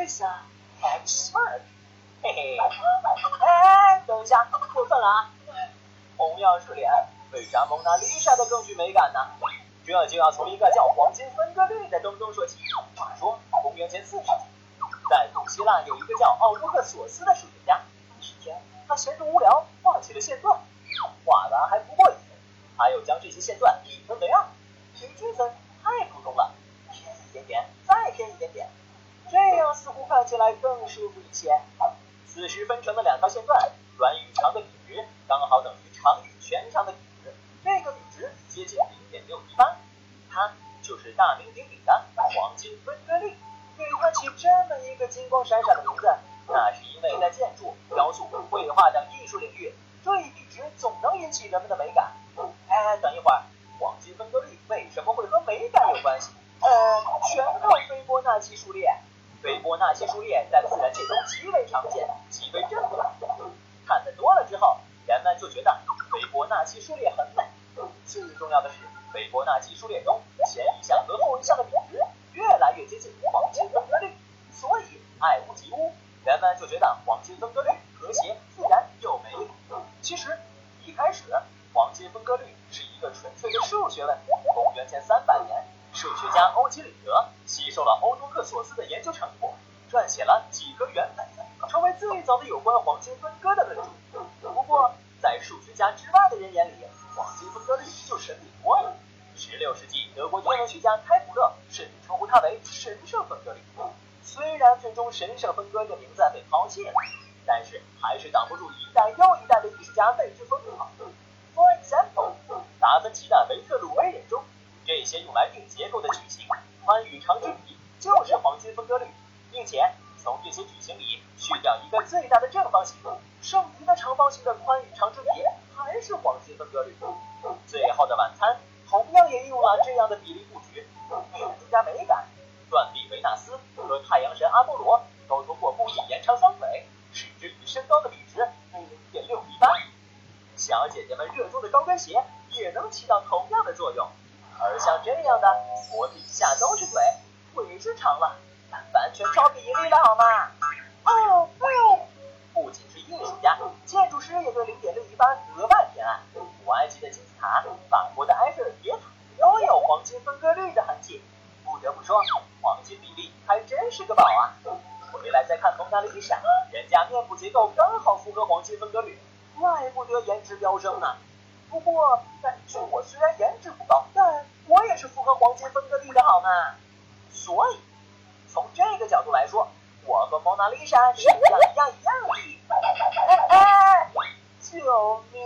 Lisa，很 smart，嘿嘿，哎哎，等一下，过分了啊！同样是脸，为啥蒙娜丽莎的更具美感呢？这就要从一个叫黄金分割率的东东说起。话说，公元前四世纪，在古希腊有一个叫奥多克索斯的数学家，一天，他闲着无聊画起了线段，画完还不过瘾，他又将这些线段一分为二，平均分。起来更舒服一些。此时分成了两条线段，短与长的比值刚好等于长与全长的比值，这个比值接近零点六一八，它就是大名鼎鼎的黄金分割率。给它起这么一个金光闪闪的名字，那是因为在建筑、雕塑、绘画等艺术领域，这一比值总能引起人们的美感。哎，等一会儿，黄金分割率为什么会和美感有关系？呃，全靠斐波那契数列。斐波那契数列在自然界中极为常见，极为珍贵。看得多了之后，人们就觉得斐波那契数列很美。最重要的是，斐波那契数列中前一项和后一项的比值越来越接近黄金分割率，所以爱屋及乌，人们就觉得黄金分割率和谐、自然又美丽。其实一开始，黄金分割率是一个纯粹的数学问题。公元前三百年，数学家欧几里得吸收了欧多克索斯的研究成果，撰写了几何原本，成为最早的有关黄金分割的论著。不过，在数学家之外的人眼里，黄金分割率就神秘多了。十六世纪，德国天文学家开普勒甚至称呼它为神圣分割率。虽然最终神圣分割这名字被抛弃了，但是还是挡不住一代又一代的艺术家为之疯狂。For example，达芬奇的维特鲁威人，这些用来定结构的矩形宽与长之比就是黄金分割率，并且从这些矩形里去掉一个最大的正方形，剩余的长方形的宽与长之比还是黄金分割率。最后的晚餐同样也用了这样的比例布局，为了增加美感，断臂维纳斯和太阳神阿波罗都通过故意延长双腿，使之与身高的比值为零点六一八。小姐姐们热衷的高跟鞋也能起到同样的作用。而像这样的脖子以下都是腿，腿是长了，但完全超比例了好吗？哦哦，不仅是艺术家，建筑师也对零点六一八格外偏爱。古埃及的金字塔、法国的埃菲尔铁塔都有黄金分割率的痕迹。不得不说，黄金比例还真是个宝啊！回来再看蒙娜丽莎，人家面部结构刚好符合黄金分割率，怪不得颜值飙升呢。不过，但是我虽然颜值不高，但我也是符合黄金分割率的好吗？所以，从这个角度来说，我和蒙娜丽莎是一样一样一样的。哎哎，救命！